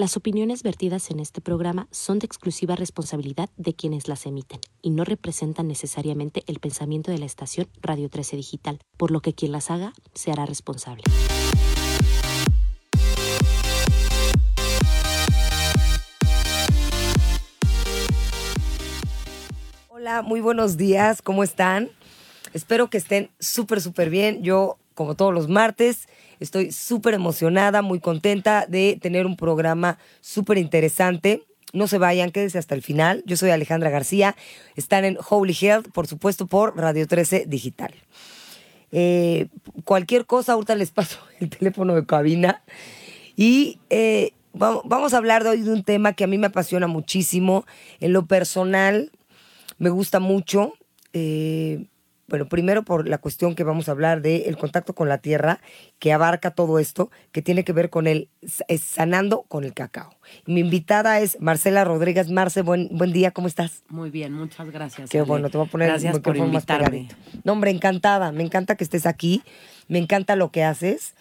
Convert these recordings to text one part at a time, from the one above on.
Las opiniones vertidas en este programa son de exclusiva responsabilidad de quienes las emiten y no representan necesariamente el pensamiento de la estación Radio 13 Digital, por lo que quien las haga se hará responsable. Hola, muy buenos días, ¿cómo están? Espero que estén súper, súper bien. Yo, como todos los martes, Estoy súper emocionada, muy contenta de tener un programa súper interesante. No se vayan, quédense hasta el final. Yo soy Alejandra García. Están en Holy Health, por supuesto, por Radio 13 Digital. Eh, cualquier cosa, ahorita les paso el teléfono de cabina. Y eh, vamos a hablar de hoy de un tema que a mí me apasiona muchísimo. En lo personal, me gusta mucho. Eh, bueno, primero por la cuestión que vamos a hablar del el contacto con la tierra, que abarca todo esto, que tiene que ver con el sanando con el cacao. Mi invitada es Marcela Rodríguez. Marce, buen, buen día, ¿cómo estás? Muy bien, muchas gracias. Qué bueno, te voy a poner gracias por invitarme. No, hombre, encantada, me encanta que estés aquí, me encanta lo que haces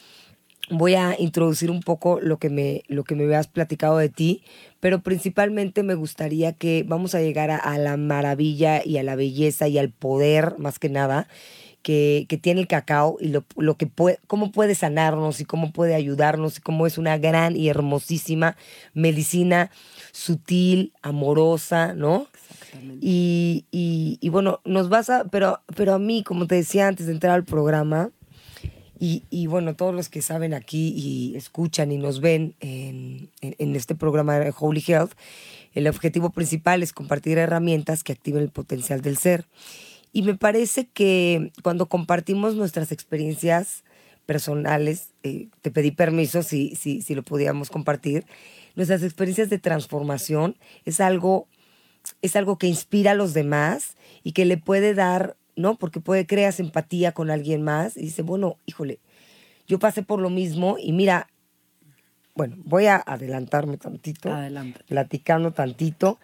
voy a introducir un poco lo que me, lo que me habías platicado de ti, pero principalmente me gustaría que vamos a llegar a, la maravilla y a la belleza y al poder, más que nada, que, tiene el cacao y lo, lo, que puede, cómo puede sanarnos y cómo puede ayudarnos y cómo es una gran y hermosísima medicina sutil, amorosa, ¿no? Exactamente. Y, y, y bueno, nos vas a, pero, pero a mí, como te decía antes de entrar al programa, y, bueno, todos los que saben aquí y escuchan y nos ven en, este programa de Holy Health, el objetivo principal es compartir herramientas que activen el potencial del ser. Y me parece que cuando compartimos nuestras experiencias personales, eh, te pedí permiso si, si, si lo podíamos compartir, nuestras experiencias de transformación es algo, es algo que inspira a los demás y que le puede dar ¿no? Porque puede creas empatía con alguien más y dice, bueno, híjole, yo pasé por lo mismo y mira, bueno, voy a adelantarme tantito, Adelante. platicando tantito.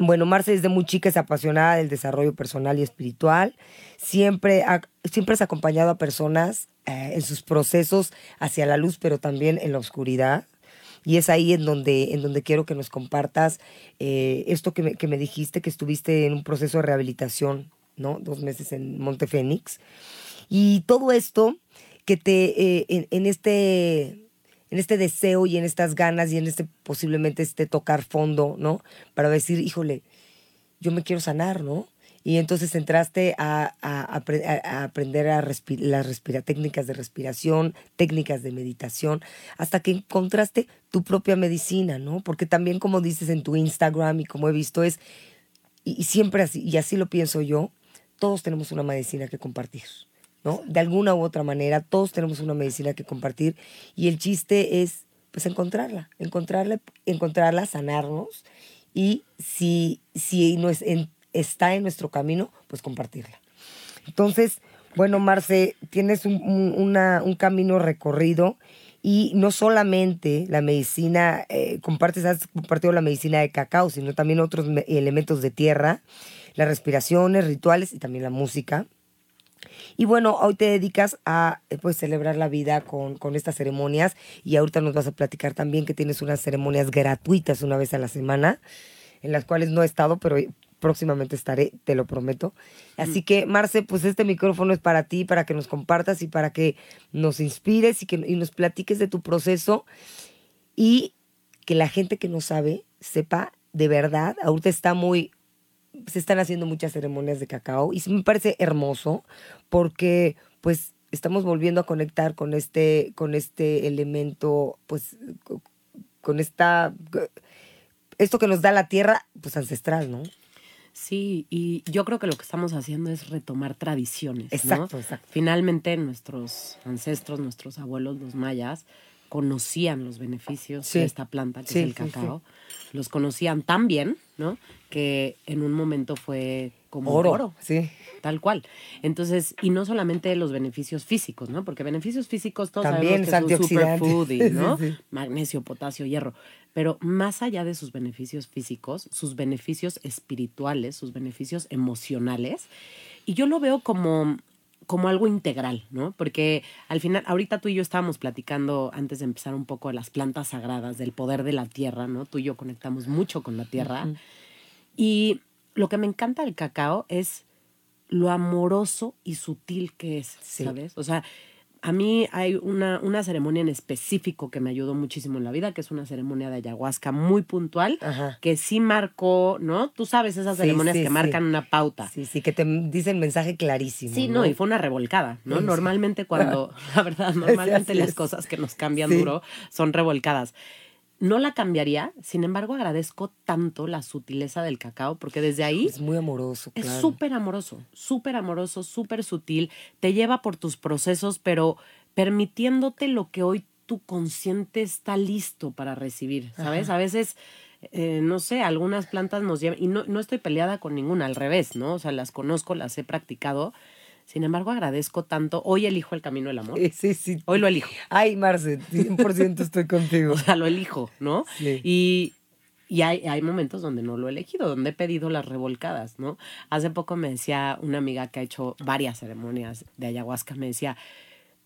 Bueno, Marce desde muy chica es apasionada del desarrollo personal y espiritual. Siempre, ha, siempre has acompañado a personas eh, en sus procesos hacia la luz, pero también en la oscuridad. Y es ahí en donde, en donde quiero que nos compartas eh, esto que me, que me dijiste, que estuviste en un proceso de rehabilitación ¿no? Dos meses en Montefénix. Y todo esto que te, eh, en, este, en este deseo y en estas ganas y en este posiblemente este tocar fondo, ¿no? Para decir, híjole, yo me quiero sanar, ¿no? Y entonces entraste a, aprender a las técnicas de respiración, técnicas de meditación, hasta que encontraste tu propia medicina, ¿no? Porque también como dices en tu Instagram y como he visto es, y siempre así, y así lo pienso yo, todos tenemos una medicina que compartir, ¿no? De alguna u otra manera, todos tenemos una medicina que compartir y el chiste es, pues, encontrarla, encontrarla, encontrarla, sanarnos y si, si no es está en nuestro camino, pues compartirla. Entonces, bueno, Marce, tienes un, un camino recorrido y no solamente la medicina, eh, compartes, has compartido la medicina de cacao, sino también otros elementos de tierra las respiraciones, rituales y también la música. Y bueno, hoy te dedicas a eh, pues, celebrar la vida con, con, estas ceremonias y ahorita nos vas a platicar también que tienes unas ceremonias gratuitas una vez a la semana, en las cuales no he estado, pero próximamente estaré, te lo prometo. Así que, Marce, pues este micrófono es para ti, para que nos compartas y para que nos inspires y que y nos platiques de tu proceso y que la gente que no sabe sepa de verdad, ahorita está muy se están haciendo muchas ceremonias de cacao y me parece hermoso porque pues estamos volviendo a conectar con este, con este elemento, pues con esta, esto que nos da la tierra, pues ancestral, ¿no? Sí, y yo creo que lo que estamos haciendo es retomar tradiciones. Exacto, ¿no? exacto. Finalmente nuestros ancestros, nuestros abuelos, los mayas, conocían los beneficios Sí. de esta planta, que Sí, es el sí. cacao. Los conocían tan bien, ¿no? Que en un momento fue como Oro. oro. Sí. Tal cual. Entonces, y no solamente los beneficios físicos, ¿no? Porque beneficios físicos todos También sabemos que antioxidante. superfood, y, ¿no? Magnesio, potasio, hierro. Pero más allá de sus beneficios físicos, sus beneficios espirituales, sus beneficios emocionales, y yo lo veo como como algo integral, ¿no? Porque al final, ahorita tú y yo estábamos platicando antes de empezar un poco de las plantas sagradas, del poder de la tierra, ¿no? Tú y yo conectamos mucho con la tierra. Y lo que me encanta del cacao es lo amoroso y sutil que es, Sí. ¿sabes? O sea, a mí hay una, una ceremonia en específico que me ayudó muchísimo en la vida, que es una ceremonia de ayahuasca muy puntual, Ajá. que sí marcó, ¿no? Tú sabes esas ceremonias sí, que sí. marcan una pauta. Sí, sí, que te dicen mensaje clarísimo. Sí, no, y fue una revolcada, ¿no? Normalmente cuando, la verdad, normalmente las cosas que nos cambian duro son revolcadas. No la cambiaría, sin embargo agradezco tanto la sutileza del cacao, porque desde ahí Es muy amoroso, es claro. súper amoroso, súper amoroso, súper sutil, te lleva por tus procesos, pero permitiéndote lo que hoy tu consciente está listo para recibir, ¿sabes? A veces, eh, no sé, algunas plantas nos llevan, y no, no estoy peleada con ninguna, al revés, ¿no? O sea, las conozco, las he practicado, sin embargo agradezco tanto, hoy elijo el camino del amor, Sí, sí, sí. hoy lo elijo. Ay, Marce, 100% estoy contigo. O sea, lo elijo, ¿no? Sí. Y, y hay, hay momentos donde no lo he elegido, donde he pedido las revolcadas, ¿no? Hace poco me decía una amiga que ha hecho varias ceremonias de ayahuasca, me decía,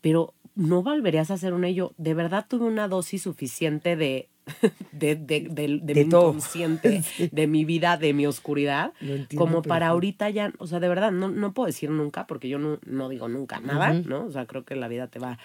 pero no volverías a hacer una y yo, de verdad tuve una dosis suficiente de, de, de, de- mi todo. inconsciente, de mi vida, de mi oscuridad, entiendo como para ahorita ya, o sea, de verdad, no, no puedo decir nunca, porque yo no, no digo nunca nada. ¿no? O sea, creo que la vida te va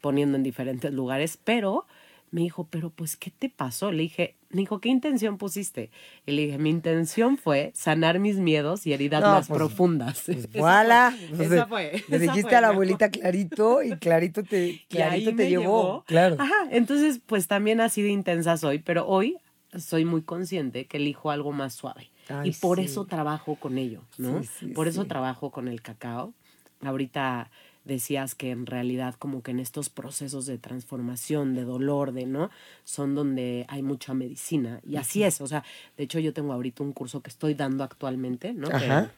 poniendo en diferentes lugares, pero me dijo, pero pues, ¿qué te pasó? Le dije, me dijo, ¿qué intención pusiste? Y le dije, mi intención fue sanar mis miedos y heridas No, más pues, profundas. Pues Esa voilà. Entonces, esa fue, Le dijiste fue, a la abuelita clarito y clarito te, clarito te me llevó. Claro. Ajá, entonces pues también así de intensa soy, pero hoy soy muy consciente que elijo algo más suave. Ay, y por sí. eso trabajo con ello, ¿no? Sí, sí, por eso trabajo con el cacao. Ahorita decías que en realidad como que en estos procesos de transformación, de dolor, de, ¿no? Son donde hay mucha medicina. Y así es, o sea, de hecho yo tengo ahorita un curso que estoy dando actualmente, ¿no? Que Ajá.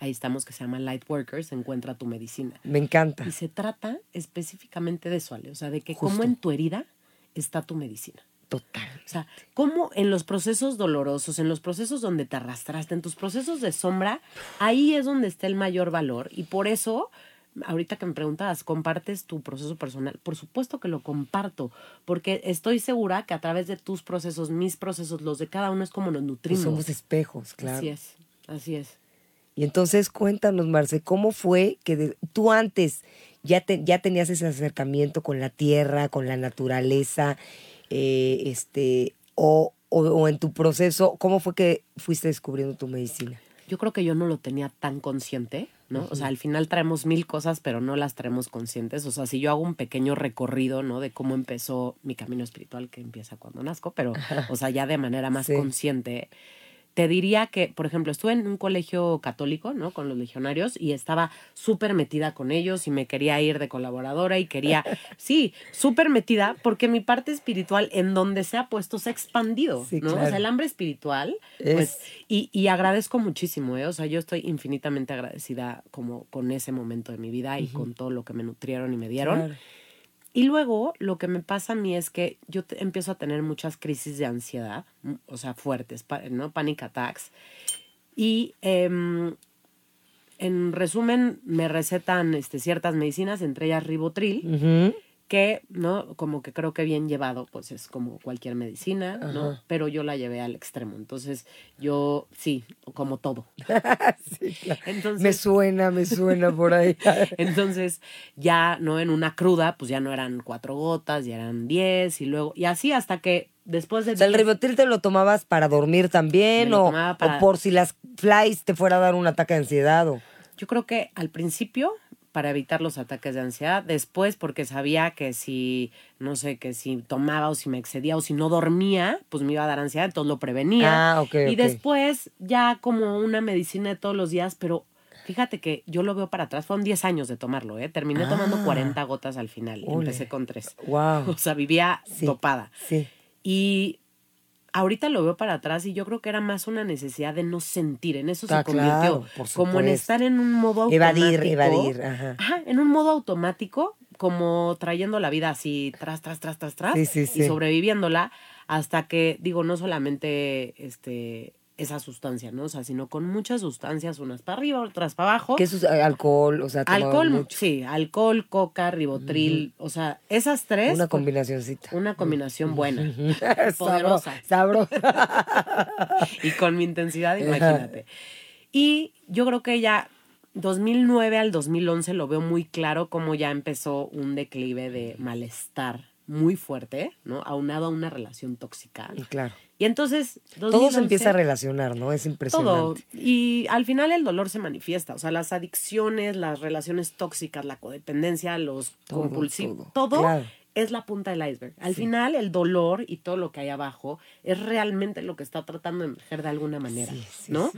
ahí estamos, que se llama Light Workers, Encuentra tu Medicina. Me encanta. Y se trata específicamente de eso, Ale. O sea, de que Justo. como en tu herida está tu medicina. Total. O sea, cómo en los procesos dolorosos, en los procesos donde te arrastraste, en tus procesos de sombra, ahí es donde está el mayor valor. Y por eso, ahorita que me preguntabas, ¿compartes tu proceso personal? Por supuesto que lo comparto, porque estoy segura que a través de tus procesos, mis procesos, los de cada uno es como nos Pues nutrimos. somos espejos, claro. Así es, así es. Y entonces cuéntanos, Marce, ¿cómo fue que de- tú antes ya, te- ya tenías ese acercamiento con la tierra, con la naturaleza, eh, este, o, o- o en tu proceso, cómo fue que fuiste descubriendo tu medicina? yo creo que yo no lo tenía tan consciente, ¿no? O sea, al final traemos mil cosas, pero no las traemos conscientes. O sea, si yo hago un pequeño recorrido, ¿no? De cómo empezó mi camino espiritual, que empieza cuando nazco, pero, o sea, ya de manera más Sí. consciente. Te diría que, por ejemplo, estuve en un colegio católico, ¿no? Con los legionarios y estaba súper metida con ellos y me quería ir de colaboradora y quería, sí, súper metida porque mi parte espiritual en donde se ha puesto se ha expandido, Sí, ¿no? O sea, el hambre espiritual, Es- pues y, y agradezco muchísimo, ¿eh? O sea, yo estoy infinitamente agradecida como con ese momento de mi vida y con todo lo que me nutrieron y me dieron. Claro. Y luego lo que me pasa a mí es que yo empiezo a tener muchas crisis de ansiedad, mm, o sea, fuertes, ¿no? Panic attacks. Y em, en resumen, me recetan este, ciertas medicinas, entre ellas ribotril. Que, ¿no? Como que creo que bien llevado, pues es como cualquier medicina, ¿no? Ajá. Pero yo la llevé al extremo. Entonces, yo, sí, como todo. Sí, claro. Entonces, Me suena, me suena por ahí. entonces, ya, ¿no? En una cruda, pues ya no eran cuatro gotas, ya eran diez, y luego, y así hasta que después de O sea, el 10 ribotril te lo tomabas para dormir también o, para- o por si las flies te fuera a dar un ataque de ansiedad o... Yo creo que al principio para evitar los ataques de ansiedad, después porque sabía que si, no sé, que si tomaba o si me excedía o si no dormía, pues me iba a dar ansiedad, entonces lo prevenía. Ah, ok, y después ya como una medicina de todos los días, pero Fíjate que yo lo veo para atrás, fueron 10 años de tomarlo, ¿eh? Terminé tomando Ah. 40 gotas al final, Ole. empecé con 3. Wow. O sea, vivía Sí. topada. Sí. Y ahorita lo veo para atrás y yo creo que era más una necesidad de no sentir. En eso Ah, se convirtió. claro, por como en estar en un modo automático. Evadir, evadir. Ajá. Ajá, en un modo automático, como trayendo la vida así tras, tras, tras, tras, tras. Sí, sí, Y sobreviviéndola hasta que, digo, no solamente este esa sustancia, ¿no? O sea, sino con muchas sustancias, unas para arriba, otras para abajo. ¿Qué es alcohol? O sea, Alcohol, mucho. sí, alcohol, coca, ribotril, o sea, esas tres. Una con- combinacioncita. una combinación buena, poderosa. Sabrosa. y con mi intensidad, imagínate. Y yo creo que ya 2009 al 2011 lo veo muy claro cómo ya empezó un declive de malestar muy fuerte, ¿no? Aunado a una relación tóxica. claro. Y entonces... Todo 2011, se empieza a relacionar, ¿no? Es Todo. impresionante. Y al final el dolor se manifiesta. O sea, las adicciones, las relaciones tóxicas, la codependencia, los Todo, compulsivos, todo. todo, Claro. es la punta del iceberg. Al final el dolor y todo lo que hay abajo es realmente lo que está tratando de emerger de alguna manera, Sí, sí, ¿no?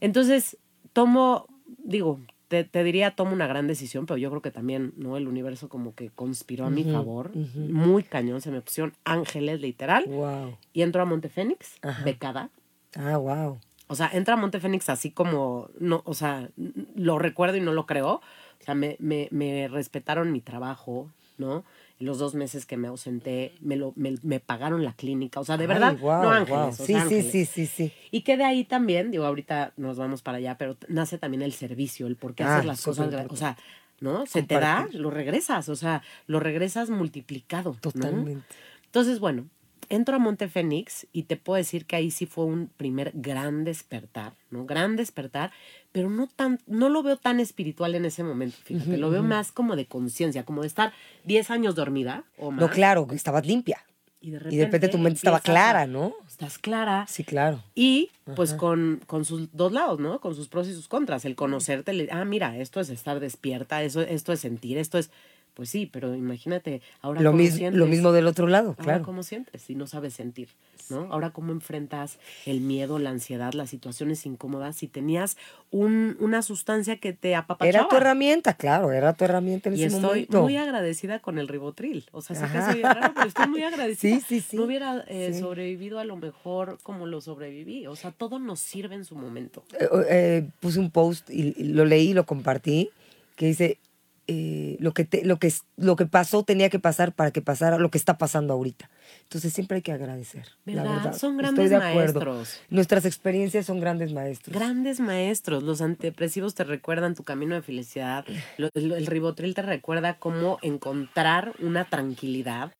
Entonces, tomo, digo, te, te diría, tomo una gran decisión, pero yo creo que también, ¿no? El universo como que conspiró a mi favor. Muy cañón, se me pusieron ángeles, literal. Wow. Y entro a Montefénix, becada. Ah, wow. O sea, entra a Montefénix así como, no, o sea, lo recuerdo y no lo creo. O sea, me, me, me respetaron mi trabajo, ¿no? Los dos meses que me ausenté, me, lo, me, me pagaron la clínica. O sea, de verdad, guau, no ángeles. Sí, sea, sí, ángeles. sí, sí, sí. Y que de ahí también, digo, ahorita nos vamos para allá, pero nace también el servicio, el por qué Ah, hacer las súper cosas. O sea, ¿no? Se te da, Compartir. lo regresas, o sea, lo regresas multiplicado. ¿no? Totalmente. Entonces, bueno, entro a Montefénix y te puedo decir que ahí sí fue un primer gran despertar, ¿no? Gran despertar, pero no tan, no lo veo tan espiritual en ese momento, fíjate, lo veo más como de conciencia, como de estar 10 años dormida o más. No, claro, que estabas limpia. Y de Y repente, de repente tu mente estaba a- clara, ¿no? Estás clara. Sí, claro. Y pues con, con sus dos lados, ¿no? Con sus pros y sus contras. El conocerte, le- ah, mira, esto es estar despierta, eso, esto es sentir, esto es, pues sí, pero imagínate, ahora Lo, cómo mis- sientes. lo mismo del otro lado, Ahora claro. cómo sientes si no sabes sentir, ¿no? Ahora cómo enfrentas el miedo, la ansiedad, las situaciones incómodas si tenías un, una sustancia que te apapachaba. Era tu herramienta, claro, era tu herramienta en y ese estoy momento. muy agradecida con el ribotril. O sea, sé que soy raro, pero estoy muy agradecida. Sí, sí, sí. No hubiera eh, Sí. sobrevivido a lo mejor como lo sobreviví. O sea, todo nos sirve en su momento. Eh, eh, puse un post y, y lo leí, lo compartí, que dice, eh, lo, que te- lo, que, lo que pasó tenía que pasar para que pasara lo que está pasando ahorita. Entonces siempre hay que agradecer. la ¿Verdad? Son Estoy grandes de acuerdo. maestros. Nuestras experiencias son grandes maestros. Grandes maestros, los antidepresivos te recuerdan tu camino de felicidad, lo- el, el ribotril te recuerda cómo encontrar una tranquilidad.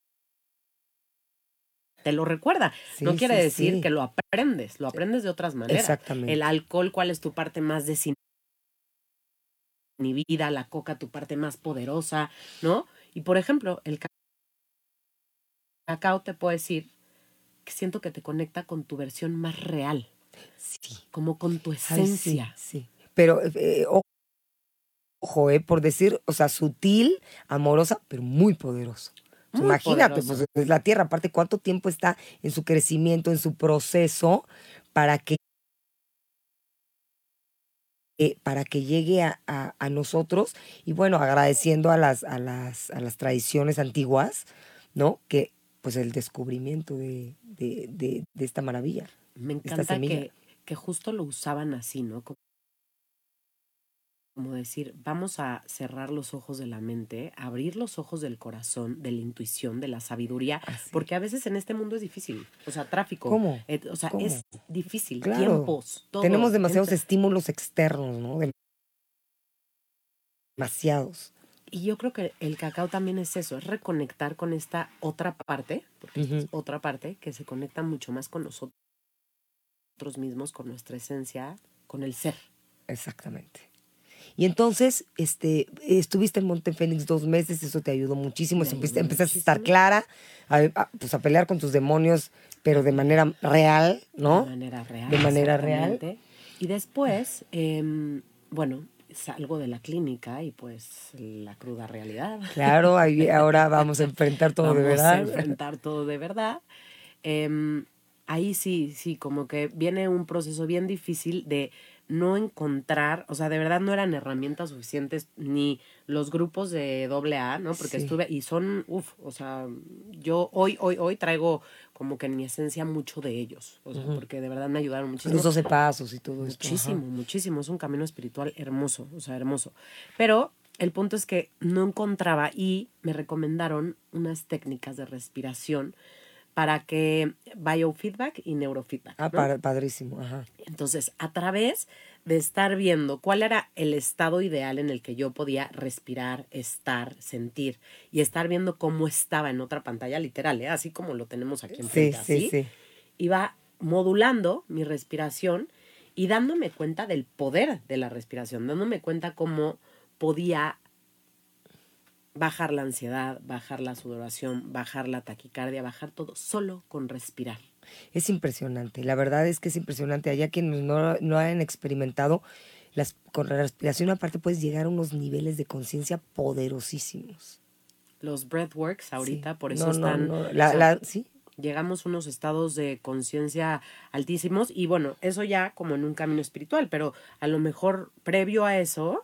Te lo recuerda. Sí, no quiere sí, decir sí. que lo aprendes, lo aprendes de otras maneras. Exactamente. El alcohol, ¿cuál es tu parte más desinhibida? La coca, tu parte más poderosa, ¿no? Y por ejemplo, el ca- cacao te puedo decir que siento que te conecta con tu versión más real, Sí. como con tu Ay, sí, esencia. sí. Pero, eh, ojo, eh, por decir, o sea, sutil, amorosa, pero muy poderoso. Muy Imagínate, poderoso. pues es la Tierra, aparte, cuánto tiempo está en su crecimiento, en su proceso, para que eh, para que llegue a, a- a nosotros y bueno, agradeciendo a las, a las, a las tradiciones antiguas, ¿no? Que pues el descubrimiento de, de, de- de esta maravilla. Me encanta que, que justo lo usaban así, ¿no? Como, como decir, vamos a cerrar los ojos de la mente, abrir los ojos del corazón, de la intuición, de la sabiduría, Así. porque a veces en este mundo es difícil. O sea, tráfico. ¿Cómo? eh, o sea, ¿Cómo? es difícil. Claro. Tiempos. todo. Tenemos demasiados estímulos externos, ¿no? Dem- Demasiados. Y yo creo que el cacao también es eso, es reconectar con esta otra parte, porque esta es otra parte que se conecta mucho más con nosotros mismos, con nuestra esencia, con el ser. Exactamente. Y entonces, este, estuviste en Montefénix dos meses, eso te ayudó muchísimo, empezaste, a estar clara, a, a, pues a pelear con tus demonios, pero de manera real, ¿no? De manera real. De manera real. Y después, em, bueno, salgo de la clínica y pues la cruda realidad. Claro, ahí, ahora vamos a enfrentar todo de Vamos a verdad. enfrentar todo de verdad. Em, ahí sí, sí, como que viene un proceso bien difícil de no encontrar, o sea, de verdad no eran herramientas suficientes ni los grupos de doble A, ¿no? Porque Sí. estuve, y son, uff, o sea, yo hoy, hoy, hoy traigo como que en mi esencia mucho de ellos, o sea, porque de verdad me ayudaron muchísimo. Los 12 pasos y todo esto. Muchísimo, muchísimo. Es un camino espiritual hermoso, o sea, hermoso. Pero el punto es que no encontraba y me recomendaron unas técnicas de respiración para que biofeedback y neurofeedback. Ah, padrísimo, ajá. Entonces, a través de estar viendo cuál era el estado ideal en el que yo podía respirar, estar, sentir y estar viendo cómo estaba en otra pantalla literal, ¿eh? así como lo tenemos aquí Sí, enfrente, sí, así, sí. iba modulando mi respiración y dándome cuenta del poder de la respiración, dándome cuenta cómo podía bajar la ansiedad, bajar la sudoración, bajar la taquicardia, bajar todo solo con respirar. Es impresionante. La verdad es que es impresionante. Allá quienes no, no han experimentado, las, con la respiración aparte puedes llegar a unos niveles de conciencia poderosísimos. Los breathworks ahorita, Sí. por eso No, están... no, o la- sea, la- sí, llegamos a unos estados de conciencia altísimos y bueno, eso ya como en un camino espiritual, pero a lo mejor previo a eso,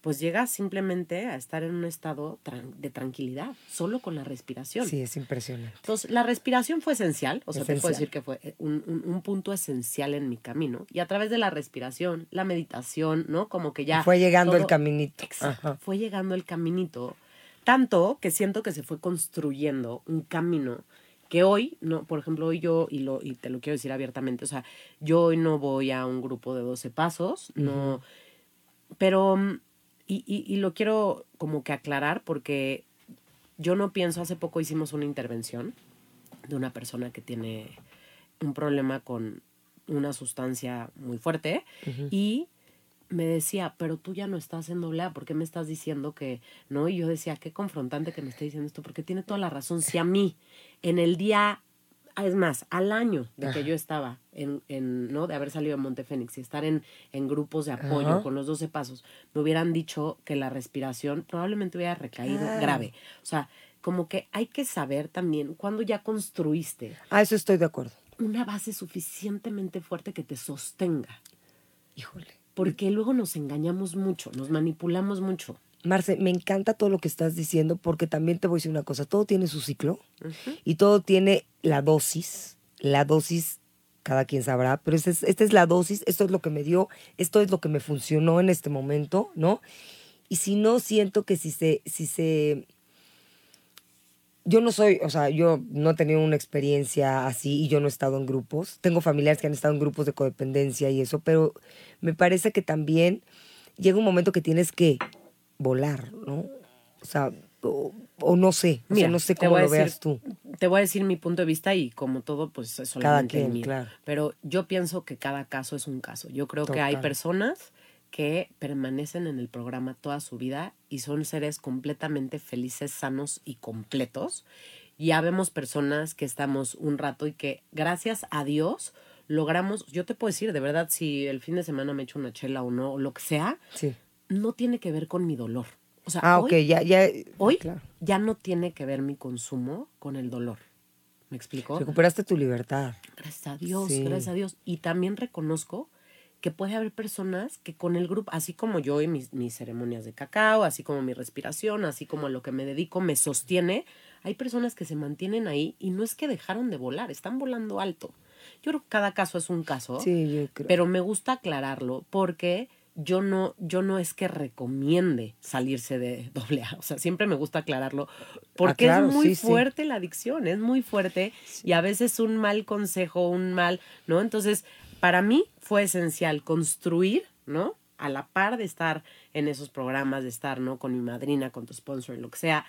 pues llegas simplemente a estar en un estado de tranquilidad, solo con la respiración. sí, es impresionante. Entonces, la respiración fue esencial, o sea, te puedo decir que fue eh, un, un- un punto esencial en mi camino. Y a través de la respiración, la meditación, ¿no? Como que ya... Fue llegando el caminito. Exacto. Ajá. Fue llegando el caminito. Tanto que siento que se fue construyendo un camino que hoy, no, por ejemplo, hoy yo, y, lo, y te lo quiero decir abiertamente, o sea, yo hoy no voy a un grupo de 12 pasos, no, pero, mm, y, y, y lo quiero como que aclarar porque yo no pienso, hace poco hicimos una intervención de una persona que tiene un problema con una sustancia muy fuerte y me decía, pero tú ya no estás en doble A, ¿por qué me estás diciendo que no? Y yo decía, qué confrontante que me esté diciendo esto, porque tiene toda la razón. Si a mí, en el día, es más, al año de que yo estaba, en, en, ¿no? De haber salido de Montefénix y estar en, en grupos de apoyo Ajá. con los 12 pasos, me hubieran dicho que la respiración probablemente hubiera recaído Claro. grave. O sea, como que hay que saber también cuando ya construiste Ah, eso estoy de acuerdo. una base suficientemente fuerte que te sostenga. Híjole. Porque luego nos engañamos mucho, nos manipulamos mucho. Marce, me encanta todo lo que estás diciendo porque también te voy a decir una cosa, todo tiene su ciclo y todo tiene la dosis, la dosis cada quien sabrá, pero esta es, esta es la dosis, esto es lo que me dio, esto es lo que me funcionó en este momento, ¿no? Y si no, siento que si se, si se, yo no soy, o sea, yo no he tenido una experiencia así y yo no he estado en grupos. Tengo familiares que han estado en grupos de codependencia y eso, pero me parece que también llega un momento que tienes que volar, ¿no? O sea, o, no sé, o sea, no sé cómo lo decir- veas tú. Te voy a decir mi punto de vista y como todo, pues es Cada solamente el quien, mío. claro. Pero yo pienso que cada caso es un caso. Yo creo que hay personas que permanecen en el programa toda su vida y son seres completamente felices, sanos y completos. Y habemos personas que estamos un rato y que gracias a Dios logramos, yo te puedo decir, de verdad, si el fin de semana me echo una chela o no, o lo que sea, Sí. no tiene que ver con mi dolor. O sea, Ah, hoy, ok, ya, ya. hoy claro. ya no tiene que ver mi consumo con el dolor. ¿Me explico? Recuperaste tu libertad. Gracias a Dios, Sí. gracias a Dios. Y también reconozco que puede haber personas que con el grupo, así como yo y mis, mis ceremonias de cacao, así como mi respiración, así como a lo que me dedico me sostiene, hay personas que se mantienen ahí y no es que dejaron de volar, están volando alto. Yo creo que cada caso es un caso, Sí, yo creo. pero me gusta aclararlo porque yo no, yo no es que recomiende salirse de doble A. O sea, siempre me gusta aclararlo porque Ah, claro, es muy sí, sí. fuerte la adicción, es muy fuerte y a veces un mal consejo, un mal, ¿no? Entonces, para mí fue esencial construir, ¿no? A la par de estar en esos programas, de estar, ¿no? Con mi madrina, con tu sponsor, lo que sea,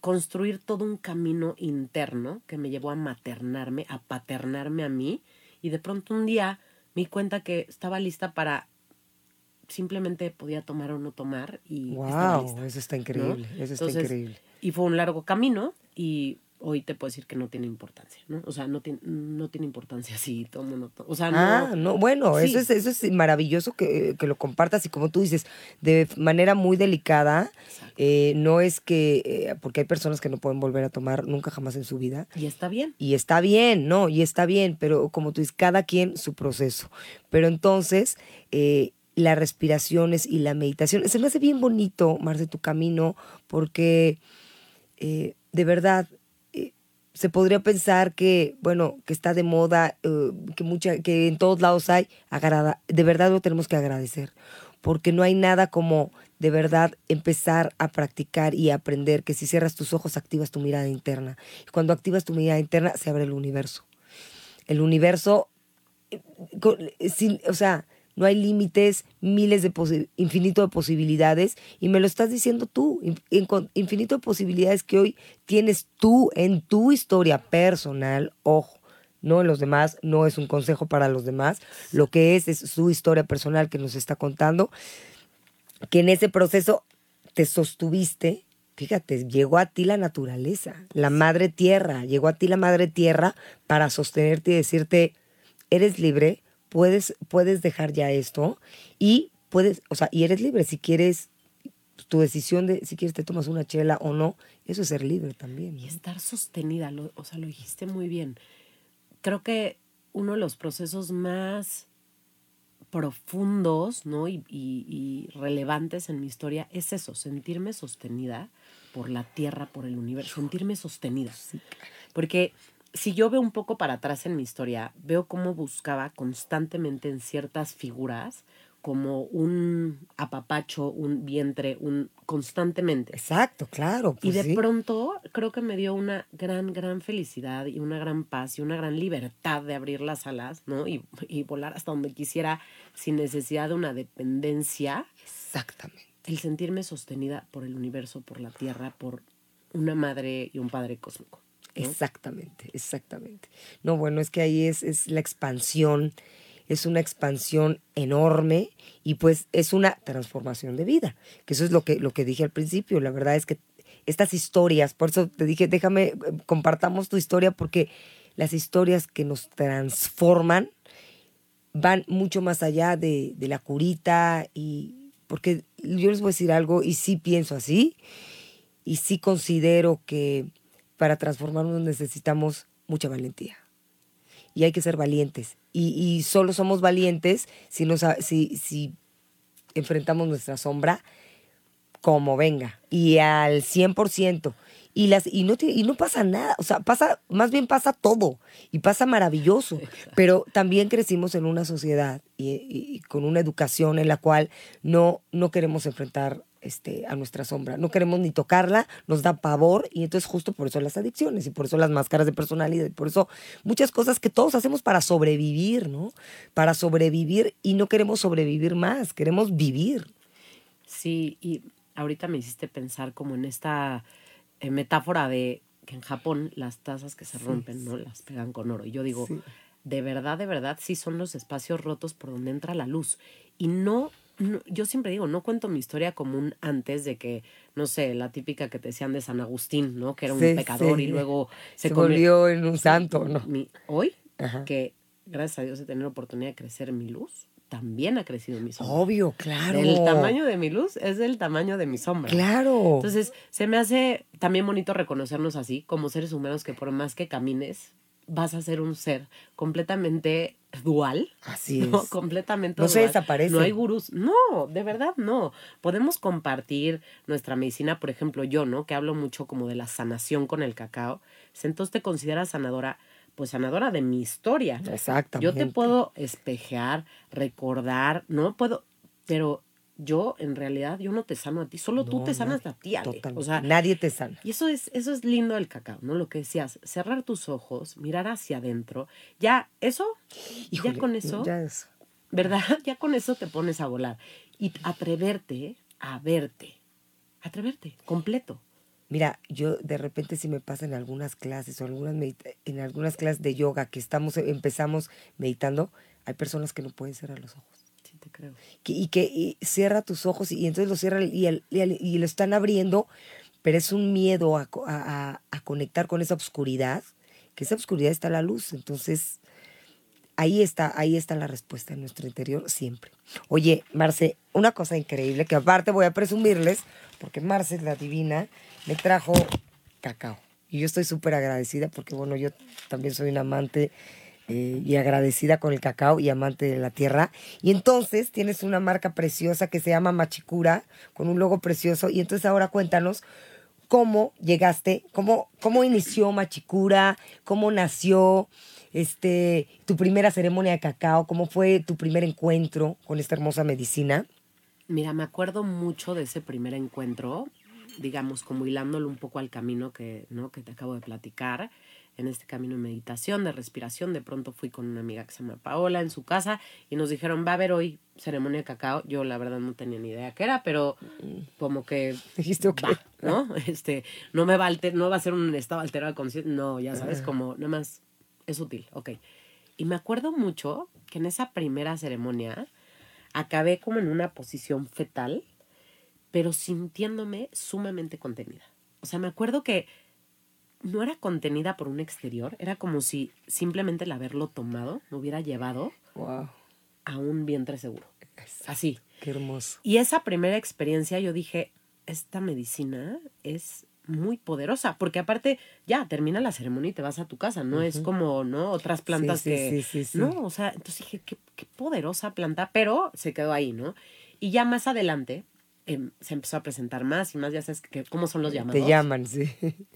construir todo un camino interno que me llevó a maternarme, a paternarme a mí y de pronto un día me di cuenta que estaba lista para simplemente podía tomar o no tomar y wow, lista, eso está ¿no? increíble. Eso está Entonces, increíble. Y fue un largo camino y hoy te puedo decir que no tiene importancia, ¿no? O sea, no tiene, no tiene importancia si todo el mundo... O sea, Ah, no... no, bueno, Sí. eso es, eso es maravilloso que, que lo compartas y como tú dices, de manera muy delicada, eh, no es que, eh, porque hay personas que no pueden volver a tomar nunca jamás en su vida, Y está bien. y está bien, ¿no? Y está bien, pero como tú dices, cada quien su proceso. Pero entonces, eh, las respiraciones y la meditación, se me hace bien bonito, Marce, tu camino, porque eh, de verdad eh, se podría pensar que, bueno, que está de moda, eh, que, mucha, que en todos lados hay, de verdad lo tenemos que agradecer, porque no hay nada como de verdad empezar a practicar y aprender que si cierras tus ojos activas tu mirada interna. Y cuando activas tu mirada interna se abre el universo. El universo, o sea, no hay límites, miles de infinito de posibilidades y me lo estás diciendo tú, infinito de posibilidades que hoy tienes tú en tu historia personal, ojo, no en los demás, no es un consejo para los demás, lo que es es su historia personal que nos está contando, que en ese proceso te sostuviste, fíjate, llegó a ti la naturaleza, la madre tierra, llegó a ti la madre tierra para sostenerte y decirte, eres libre, puedes, puedes dejar ya esto y puedes, o sea, y eres libre si quieres, tu decisión de si quieres te tomas una chela o no, eso es ser libre también. ¿no? Y estar sostenida, lo- o sea, lo dijiste muy bien. Creo que uno de los procesos más profundos ¿no? y, y- y relevantes en mi historia es eso, sentirme sostenida por la tierra, por el universo, sentirme sostenida. Porque si yo veo un poco para atrás en mi historia, veo cómo buscaba constantemente en ciertas figuras como un apapacho, un vientre, un constantemente. Exacto, claro. Y pues de sí. pronto creo que me dio una gran, gran felicidad y una gran paz y una gran libertad de abrir las alas, ¿no? Y, y volar hasta donde quisiera sin necesidad de una dependencia. Exactamente. El sentirme sostenida por el universo, por la tierra, por una madre y un padre cósmico. Exactamente, exactamente. No, bueno, es que ahí es, es la expansión, es una expansión enorme y pues es una transformación de vida, que eso es lo que, lo que dije al principio, la verdad es que estas historias, por eso te dije, déjame, eh, compartamos tu historia porque las historias que nos transforman van mucho más allá de, de la curita y porque yo les voy a decir algo y sí pienso así y sí considero que para transformarnos necesitamos mucha valentía. Y hay que ser valientes. Y, y solo somos valientes si, nos, si, si enfrentamos nuestra sombra como venga y al 100%. Y, las, y, no, te- y no pasa nada, o sea, pasa, más bien pasa todo y pasa maravilloso, pero también crecimos en una sociedad y, y- y con una educación en la cual no, no queremos enfrentar este, a nuestra sombra, no queremos ni tocarla, nos da pavor y entonces justo por eso las adicciones y por eso las máscaras de personalidad y por eso muchas cosas que todos hacemos para sobrevivir, ¿no? Para sobrevivir y no queremos sobrevivir más, queremos vivir. Sí, y ahorita me hiciste pensar como en esta eh, metáfora de que en Japón las tazas que se rompen, ¿no? Las pegan con oro. Y yo digo, Sí. de verdad, de verdad, sí son los espacios rotos por donde entra la luz. Y no, no- yo siempre digo, no cuento mi historia como un antes de que, no sé, la típica que te decían de San Agustín, ¿no? Que era un Sí, pecador sí. y luego se, Se, volvió en un santo, ¿no? Mi- hoy, Ajá. que gracias a Dios he tenido la oportunidad de crecer mi luz, también ha crecido mi sombra. Obvio, claro. El tamaño de mi luz es el tamaño de mi sombra. Claro. Entonces, se me hace también bonito reconocernos así, como seres humanos, que por más que camines, vas a ser un ser completamente dual. Así ¿no? es. Completamente No se desaparece. No hay gurús. No, de verdad no. Podemos compartir nuestra medicina, por ejemplo, yo, ¿no? Que hablo mucho como de la sanación con el cacao. Entonces te consideras sanadora, pues sanadora de mi historia. Exactamente. Yo te puedo espejear, recordar, no puedo, pero yo en realidad yo no te sano a ti, solo tú te sanas nadie. a ti, Ale. Totalmente. O sea, Nadie te sana. y eso es eso es lindo del cacao, ¿no? Lo que decías, cerrar tus ojos, mirar hacia adentro, ya eso Híjole, ya con eso, ya es- ¿verdad? Ya con eso te pones a volar y atreverte a verte. Atreverte, completo. Mira, yo de repente si me pasa en algunas clases o algunas en algunas clases de yoga que estamos empezamos meditando, hay personas que no pueden cerrar los ojos. Y que cierra tus ojos y, entonces lo cierra y, lo están abriendo, pero es un miedo a, co- a- a- a conectar con esa oscuridad, que esa oscuridad está la luz. Entonces, ahí está, ahí está la respuesta en nuestro interior siempre. Oye, Marce, una cosa increíble que aparte voy a presumirles, porque Marce, la divina, me trajo cacao. Y yo estoy súper agradecida porque, bueno, yo también soy una amante eh, y agradecida con el cacao y amante de la tierra. Y entonces tienes una marca preciosa que se llama Machicura, con un logo precioso. Y entonces ahora cuéntanos cómo llegaste, cómo, cómo inició Machicura, cómo nació este, tu primera ceremonia de cacao, cómo fue tu primer encuentro con esta hermosa medicina. Mira, me acuerdo mucho de ese primer encuentro, digamos, como hilándolo un poco al camino que, ¿no? que te acabo de platicar, en este camino de meditación, de respiración. De pronto fui con una amiga que se llama Paola en su casa y nos dijeron, va a haber hoy ceremonia de cacao. Yo la verdad no tenía ni idea qué era, pero como que Dijiste, ok. va, ¿no? Este, no me va a alter- no va a ser un estado alterado de conciencia, no, ya sabes, como nada más es útil, ok. Y me acuerdo mucho que en esa primera ceremonia acabé como en una posición fetal, pero sintiéndome sumamente contenida. O sea, me acuerdo que no era contenida por un exterior, era como si simplemente el haberlo tomado me hubiera llevado Wow, a un vientre seguro. Así. qué hermoso. Y esa primera experiencia yo dije, esta medicina es muy poderosa, porque aparte ya termina la ceremonia y te vas a tu casa, no es como, ¿no? Otras plantas sí, que... sí, sí, sí. No, o sea, entonces dije, qué, qué poderosa planta, pero se quedó ahí, ¿no? Y ya más adelante em, se empezó a presentar más y más, ya sabes que, cómo son los llamados Te llaman, sí.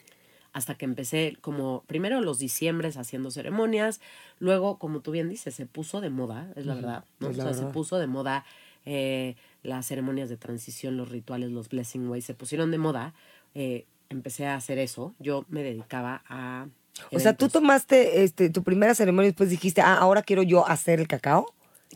hasta que empecé como primero los diciembres haciendo ceremonias, luego como tú bien dices, se puso de moda, es la verdad, ¿no? es o sea, se puso de moda eh, las ceremonias de transición, los rituales, los blessing ways, se pusieron de moda, eh, empecé a hacer eso, yo me dedicaba a... O sea, tú tomaste este, tu primera ceremonia y después dijiste, ah, ahora quiero yo hacer el cacao.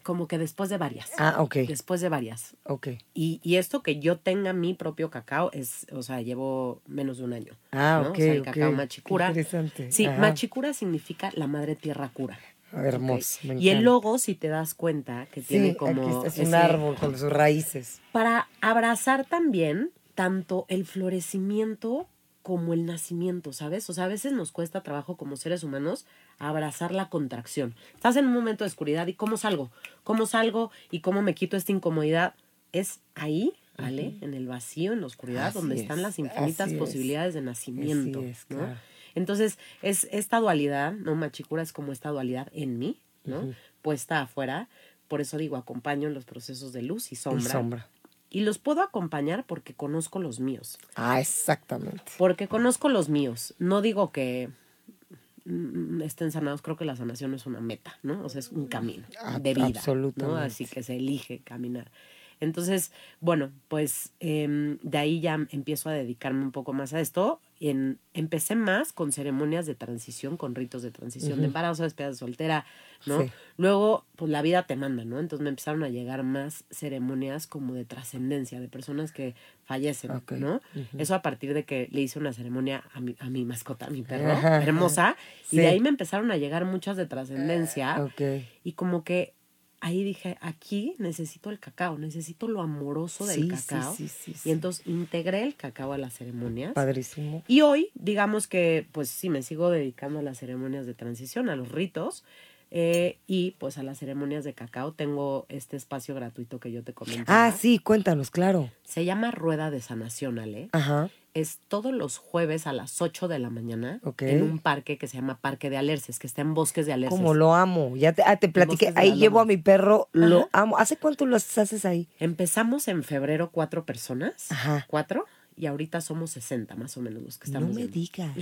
Como que después de varias. Ah, ok. Después de varias. Ok. Y, y esto que yo tenga mi propio cacao es, o sea, llevo menos de un año. Ah, ¿no? ok, O sea, el cacao machicura. interesante. Sí, Ajá. machicura significa la madre tierra cura. Hermoso. Ok. me Y el logo, si te das cuenta, que tiene como. aquí es un árbol con sus raíces. Para abrazar también tanto el florecimiento como el nacimiento, ¿sabes? O sea, a veces nos cuesta trabajo como seres humanos abrazar la contracción. Estás en un momento de oscuridad y ¿cómo salgo? ¿Cómo salgo y cómo me quito esta incomodidad? Es ahí, ¿vale? En el vacío, en la oscuridad, Así donde es, están las infinitas es. posibilidades de nacimiento. Entonces, es esta dualidad, ¿no? Machicura es como esta dualidad en mí, ¿no? Puesta afuera. Por eso digo, acompaño en los procesos de luz y sombra. Y sombra. Y los puedo acompañar porque conozco los míos. Ah, exactamente. Porque conozco los míos. No digo que mm, estén sanados, creo que la sanación es una meta, ¿no? O sea, es un camino Ah, de vida. ¿no? absolutamente. Así que se elige caminar. Entonces, bueno, pues em, de ahí ya empiezo a dedicarme un poco más a esto. En, empecé más con ceremonias de transición, con ritos de transición, de embarazo, despedida de soltera, ¿no? Sí. Luego, pues la vida te manda, ¿no? Entonces me empezaron a llegar más ceremonias como de trascendencia, de personas que fallecen. ¿no? Eso a partir de que le hice una ceremonia a mi, a mi mascota, a mi perro, hermosa, y de ahí me empezaron a llegar muchas de trascendencia. Ok. Y como que ahí dije, aquí necesito el cacao, necesito lo amoroso del Sí, cacao. sí, sí, sí. Y entonces integré el cacao a las ceremonias. Padrísimo. Y hoy, digamos que, pues sí, me sigo dedicando a las ceremonias de transición, a los ritos. eh, y pues a las ceremonias de cacao tengo este espacio gratuito que yo te comentaba. Ah, sí, cuéntanos, claro. Se llama Rueda de Sanación, Ale. Ajá. Es todos los jueves a las 8 de la mañana en un parque que se llama Parque de Alerces, que está en Bosques de Alerces. Como lo amo. Ya te, ah, te platiqué. Ahí llevo a mi perro, lo amo. ¿Hace cuánto lo haces ahí? Empezamos en febrero cuatro personas. Ajá. Cuatro. Y ahorita somos 60 más o menos los que estamos. no me yendo. digas.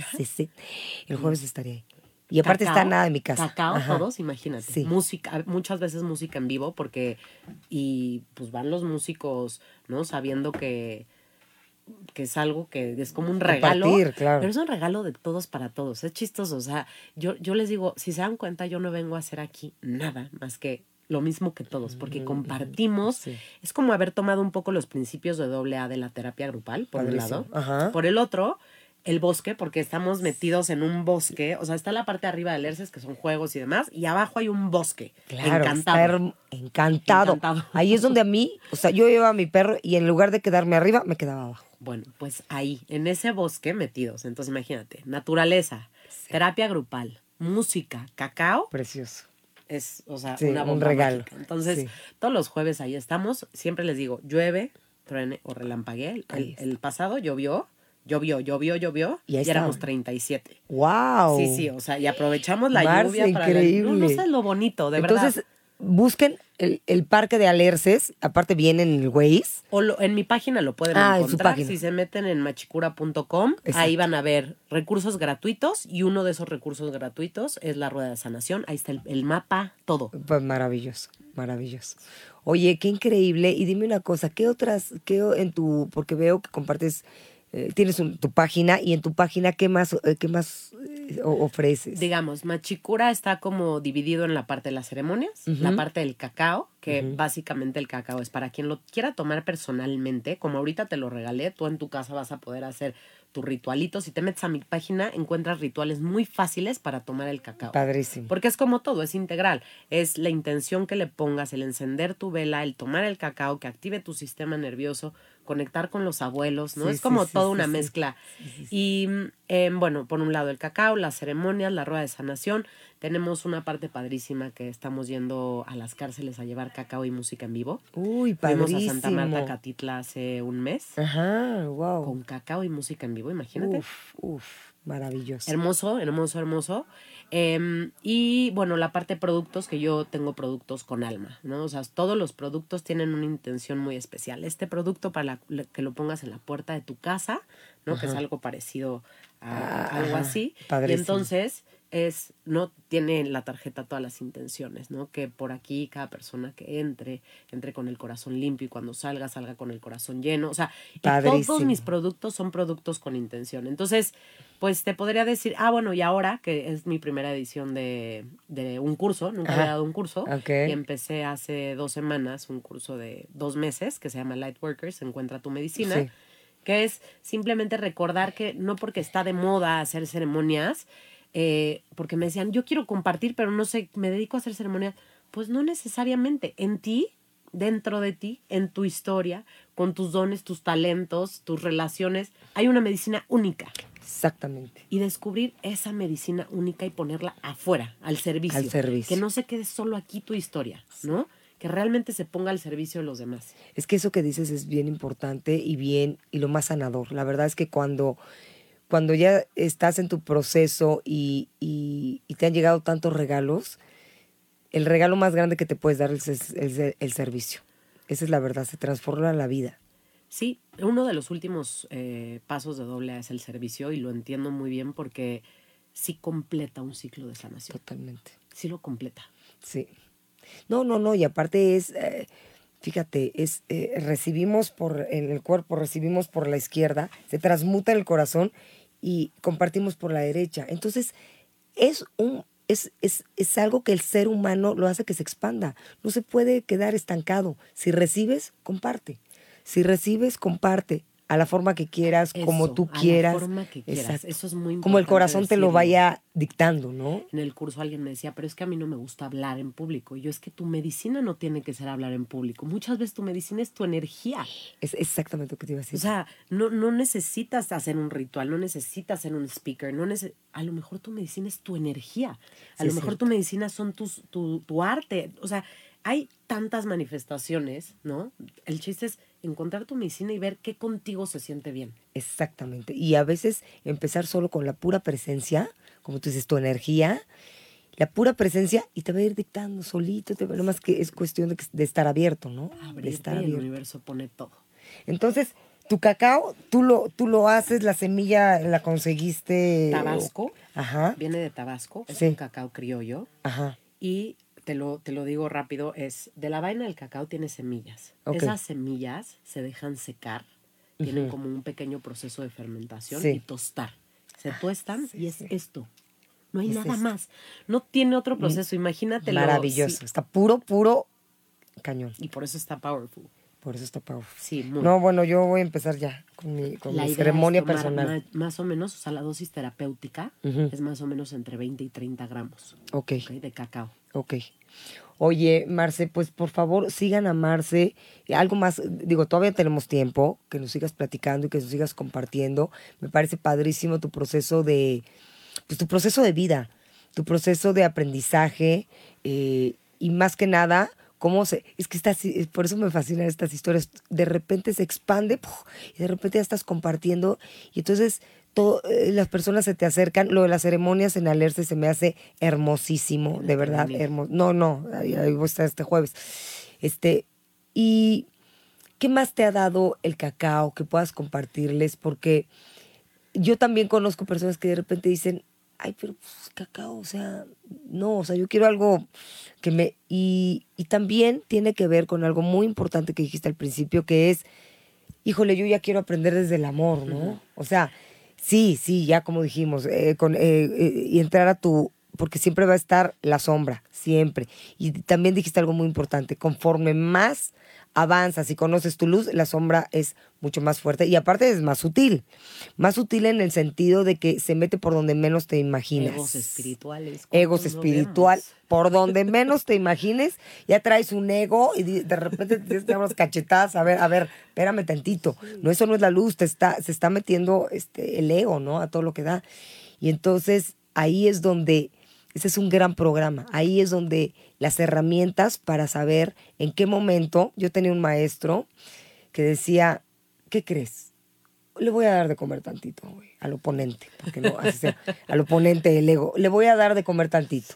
El jueves estaré ahí. Y aparte Cacao, está nada de mi casa. Cacao, Ajá. todos, imagínate. Sí. Música, muchas veces música en vivo porque, y pues van los músicos, ¿no? Sabiendo que, que es algo que es como un regalo. Compartir, claro. Pero es un regalo de todos para todos. Es chistoso. O sea, yo, yo les digo, si se dan cuenta, yo no vengo a hacer aquí nada más que lo mismo que todos, porque compartimos. sí. Es como haber tomado un poco los principios de doble A de la terapia grupal, por un lado. Ajá. Por el otro, el bosque, porque estamos metidos en un bosque. O sea, está la parte de arriba del ERCES, que son juegos y demás, y abajo hay un bosque. Claro, encantado. encantado. Encantado. Ahí es donde a mí, o sea, yo llevaba a mi perro y en lugar de quedarme arriba, me quedaba abajo. Bueno, pues ahí, en ese bosque metidos. Entonces, imagínate, naturaleza, terapia grupal, música, cacao, Precioso. es, o sea, Sí, una un regalo. mágica. Entonces, Sí. todos los jueves ahí estamos. Siempre les digo, llueve, truene o relampaguee. El, el pasado llovió, llovió, llovió, llovió, Y y, éramos estaban. 37. ¡Wow! Sí, sí, o sea, y aprovechamos la Marce, lluvia para... la- increíble. No, no sabes lo bonito, de Entonces, verdad. busquen el, el parque de Alerces, aparte viene en el Waze. O lo- en mi página lo pueden Ah, en su encontrar. página. Si se meten en machicura.com, ahí van a ver recursos gratuitos y uno de esos recursos gratuitos es la rueda de sanación. Ahí está el, el mapa, todo. Pues maravilloso, maravilloso. Oye, qué increíble. Y dime una cosa, ¿qué otras, qué en tu, porque veo que compartes, eh, tienes un- tu página y en tu página, ¿qué más, eh, qué más eh, ofreces? Digamos, Machicura está como dividido en la parte de las ceremonias, la parte del cacao, que básicamente el cacao es para quien lo quiera tomar personalmente, como ahorita te lo regalé, tú en tu casa vas a poder hacer tu ritualito. Si te metes a mi página, encuentras rituales muy fáciles para tomar el cacao. Padrísimo. Porque es como todo, es integral. Es la intención que le pongas, el encender tu vela, el tomar el cacao, que active tu sistema nervioso, conectar con los abuelos, ¿no? Sí, es como sí, toda sí, una mezcla. Y eh, bueno, por un lado el cacao, las ceremonias, la rueda de sanación. Tenemos una parte padrísima que estamos yendo a las cárceles a llevar cacao y música en vivo. Uy, Fuimos padrísimo. a Santa Marta, Catitla hace un mes Ajá, wow. con cacao y música en vivo, imagínate. Uf, uf, maravilloso. Hermoso, hermoso, hermoso. Em, y bueno, la parte de productos, que yo tengo productos con alma, ¿no? O sea, todos los productos tienen una intención muy especial. Este producto para la- que lo pongas en la puerta de tu casa, ¿no? Que es algo parecido a Ah, algo así. Y entonces es, ¿no? Tiene en la tarjeta todas las intenciones, ¿no? Que por aquí cada persona que entre, entre con el corazón limpio y cuando salga, salga con el corazón lleno. O sea, y todos mis productos son productos con intención. Entonces, pues te podría decir, ah, bueno, y ahora que es mi primera edición de, de un curso, nunca Ajá. había dado un curso, Ok. y empecé hace dos semanas un curso de dos meses que se llama Lightworkers, Encuentra tu medicina, Sí. que es simplemente recordar que no porque está de moda hacer ceremonias, eh, porque me decían, yo quiero compartir, pero no sé, me dedico a hacer ceremonias. Pues no necesariamente. En ti, dentro de ti, en tu historia, con tus dones, tus talentos, tus relaciones, hay una medicina única. Exactamente. Y descubrir esa medicina única y ponerla afuera, al servicio. Al servicio. Que no se quede solo aquí tu historia, ¿no? Que realmente se ponga al servicio de los demás. Es que eso que dices es bien importante y bien y lo más sanador. La verdad es que cuando, cuando ya estás en tu proceso y, y- y te han llegado tantos regalos, el regalo más grande que te puedes dar es, es- es el, el servicio. Esa es la verdad, se transforma la vida. Sí, uno de los últimos eh, pasos de doble A es el servicio y lo entiendo muy bien porque sí completa un ciclo de sanación. Totalmente. Sí lo completa. Sí. No, no, no, y aparte es, eh, fíjate, es eh, recibimos por en el cuerpo, recibimos por la izquierda, se transmuta en el corazón y compartimos por la derecha. Entonces, es un es, es, es algo que el ser humano lo hace que se expanda. No se puede quedar estancado. Si recibes, comparte. Si recibes, comparte a la forma que quieras, como tú a la quieras. forma que quieras. Exacto. Eso es muy Como el corazón te lo vaya dictando, ¿no? En el curso alguien me decía, pero es que a mí no me gusta hablar en público. Y yo es que tu medicina no tiene que ser hablar en público. Muchas veces tu medicina es tu energía. Es exactamente lo que te iba a decir. O sea, no, no necesitas hacer un ritual, no necesitas ser un speaker, no nece- a lo mejor tu medicina es tu energía, a Sí, lo mejor tu medicina son tus, tu, tu arte, o sea, hay tantas manifestaciones, ¿no? El chiste es encontrar tu medicina y ver qué contigo se siente bien. Exactamente. Y a veces empezar solo con la pura presencia, como tú dices, tu energía, la pura presencia y te va a ir dictando solito, te va, más que es cuestión de, de estar abierto, ¿no? de Abrirte estar y el abierto. universo pone todo. Entonces, tu cacao, tú lo, tú lo haces, la semilla la conseguiste. Tabasco, Ajá, viene de Tabasco, es Sí. un cacao criollo ajá. y te lo, te lo digo rápido, es de la vaina del cacao tiene semillas. Esas semillas se dejan secar, tienen como un pequeño proceso de fermentación Sí. y tostar. Se tuestan sí, y es sí. esto. No hay Es nada esto. más. No tiene otro proceso, imagínatelo. Maravilloso. Está puro, puro cañón. Y por eso está powerful. Por eso está powerful. Sí, muy. No, bueno, yo voy a empezar ya con mi, con La mi ceremonia personal. Más o menos, o sea, la dosis terapéutica es más o menos entre 20 y 30 gramos Ok, ¿ok? de cacao. Ok. Oye, Marce, pues por favor sigan a Marce. Algo más, digo, todavía tenemos tiempo, que nos sigas platicando y que nos sigas compartiendo. Me parece padrísimo tu proceso de, pues tu proceso de vida, tu proceso de aprendizaje eh, y más que nada, cómo se, es que estas, por eso me fascinan estas historias, de repente se expande y de repente ya estás compartiendo y entonces todo, eh, las personas se te acercan, lo de las ceremonias en Alerce se me hace hermosísimo, de verdad, hermoso. No, no, ahí, ahí voy a estar este jueves. Este, y ¿qué más te ha dado el cacao que puedas compartirles? Porque yo también conozco personas que de repente dicen, ay, pero pues, cacao, o sea, no, o sea, yo quiero algo que me... Y, y también tiene que ver con algo muy importante que dijiste al principio, que es, híjole, yo ya quiero aprender desde el amor, ¿no? O sea, sí, sí, ya como dijimos, eh, con, eh, eh, y entrar a tu... Porque siempre va a estar la sombra, siempre. Y también dijiste algo muy importante, conforme más avanzas y conoces tu luz, la sombra es mucho más fuerte y aparte es más sutil. Más sutil en el sentido de que se mete por donde menos te imaginas. Egos espirituales. Egos ¿cuántos no espiritual, por donde menos te imagines, ya traes un ego y de repente te tienes que dar unas cachetadas, a ver, a ver, espérame tantito. No, eso no es la luz, te está, se está metiendo este, el ego, ¿no? A todo lo que da. Y entonces ahí es donde, ese es un gran programa, ahí es donde las herramientas para saber en qué momento, yo tenía un maestro que decía, ¿qué crees? Le voy a dar de comer tantito, güey, al oponente, porque no, así sea, al oponente del ego, le voy a dar de comer tantito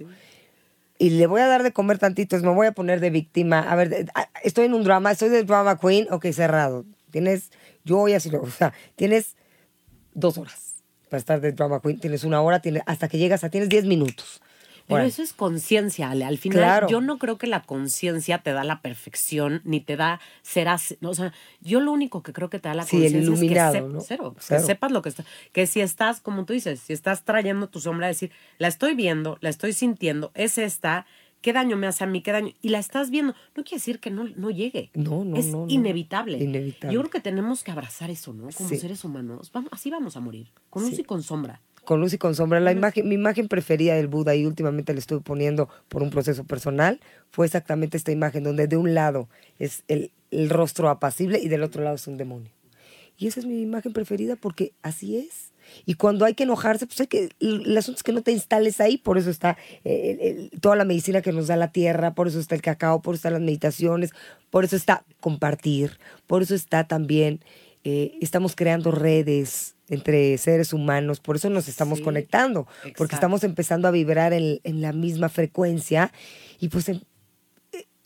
y le voy a dar de comer tantito, es, me voy a poner de víctima. A ver, ah, estoy en un drama, estoy de drama queen, ok, cerrado. Tienes, yo voy así, o sea, tienes dos horas para estar de drama queen, tienes una hora, tienes, hasta que llegas a, tienes diez minutos. Pero eso es conciencia, Ale. Al final, Claro. yo no creo que la conciencia te da la perfección, ni te da ser así. O sea, yo lo único que creo que te da la Sí, conciencia es que, sep- ¿no? cero, Cero. que sepas lo que está. Que si estás, como tú dices, si estás trayendo tu sombra, decir, la estoy viendo, la estoy sintiendo, es esta, ¿qué daño me hace a mí? ¿Qué daño? Y la estás viendo. No quiere decir que no, no llegue. No, no, es no, no. inevitable. Inevitable. Yo creo que tenemos que abrazar eso, ¿no? Como Sí. seres humanos. Vamos, así vamos a morir, con luz Sí. y con sombra. Con luz y con sombra. La imagen, mi imagen preferida del Buda, y últimamente le estuve poniendo por un proceso personal, fue exactamente esta imagen, donde de un lado es el, el rostro apacible y del otro lado es un demonio. Y esa es mi imagen preferida porque así es. Y cuando hay que enojarse, pues hay que. El, asunto es que no te instales ahí, por eso está eh, el- el- toda la medicina que nos da la tierra, por eso está el cacao, por eso están las meditaciones, por eso está compartir, por eso está también. eh, estamos creando redes entre seres humanos, por eso nos estamos Sí, conectando, porque estamos empezando a vibrar en, en la misma frecuencia y pues em-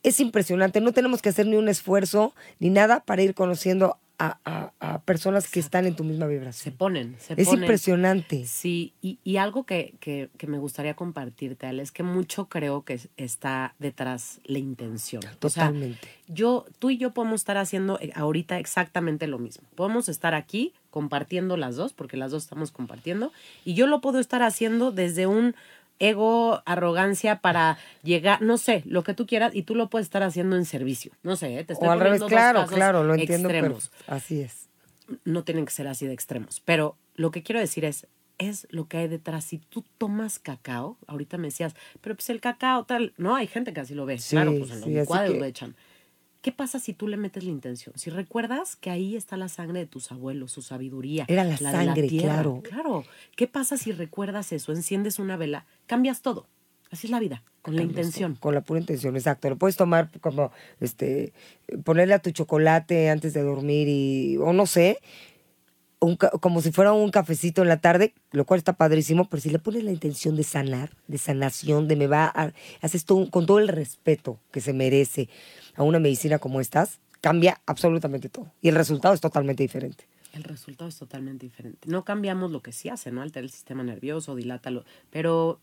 es impresionante. No tenemos que hacer ni un esfuerzo ni nada para ir conociendo a, a- a personas que están en tu misma Se vibración. ponen, se Es ponen. impresionante. Sí, y, y algo que, que- que me gustaría compartirte, Ale, es que mucho creo que es- está detrás la intención. O sea, Totalmente. yo, tú y yo podemos estar haciendo eh, ahorita exactamente lo mismo. Podemos estar aquí compartiendo las dos, porque las dos estamos compartiendo, y yo lo puedo estar haciendo desde un ego, arrogancia para llegar, no sé, lo que tú quieras, y tú lo puedes estar haciendo en servicio. No sé, ¿eh? te estoy O al revés, dos claro, casos claro, lo entiendo. pero extremos así es. no tienen que ser así de extremos. Pero lo que quiero decir es, es lo que hay detrás. Si tú tomas cacao, ahorita me decías, pero pues el cacao tal, no, hay gente que así lo ve. Sí, claro, pues en los sí, que- lo echan. ¿Qué pasa si tú le metes la intención? Si recuerdas que ahí está la sangre de tus abuelos, su sabiduría. Era la de sangre, tierra. claro. Claro. ¿Qué pasa si recuerdas eso, enciendes una vela, cambias todo? Así es la vida, con la intención. todo, Con la pura intención, exacto. Lo puedes tomar como, este, ponerle a tu chocolate antes de dormir y, o no sé, como si fuera un cafecito en la tarde, lo cual está padrísimo, pero si le pones la intención de sanar, de sanación, de me va a, haces todo, con todo el respeto que se merece a una medicina como estas, cambia absolutamente todo. Y el resultado es totalmente diferente. El resultado es totalmente diferente. No cambiamos lo que sí hace, ¿no? Altera el sistema nervioso, dilátalo, pero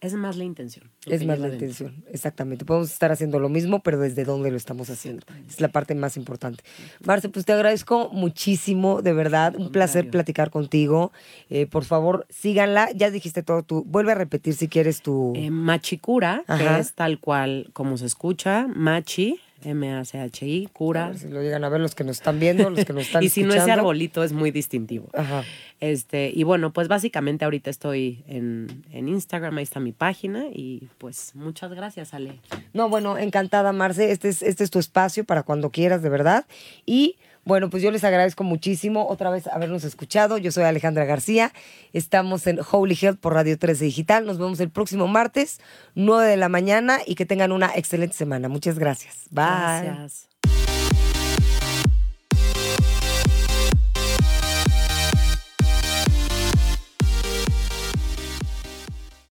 es más la intención. Es más la intención, exactamente. Podemos estar haciendo lo mismo, pero desde dónde lo estamos haciendo. Es la parte más importante. Marce, pues te agradezco muchísimo, de verdad. Un placer platicar contigo. Eh, por favor, síganla. Ya dijiste todo tú. Vuelve a repetir si quieres tu... Eh, Machicura, Ajá. que es tal cual como se escucha, Machi, M-A-C-H-I, A cura. ver si lo llegan a ver los que nos están viendo, los que nos están y si no ese arbolito es muy distintivo. Ajá. Este, y bueno, pues básicamente ahorita estoy en, en Instagram, ahí está mi página. Y pues muchas gracias, Ale. No, bueno, encantada, Marce. Este es, este es tu espacio para cuando quieras, de verdad. Y bueno, pues yo les agradezco muchísimo otra vez habernos escuchado. Yo soy Alejandra García. Estamos en Holy Health por Radio 13 Digital. Nos vemos el próximo martes, 9 de la mañana, y que tengan una excelente semana. Muchas gracias. Bye. Gracias.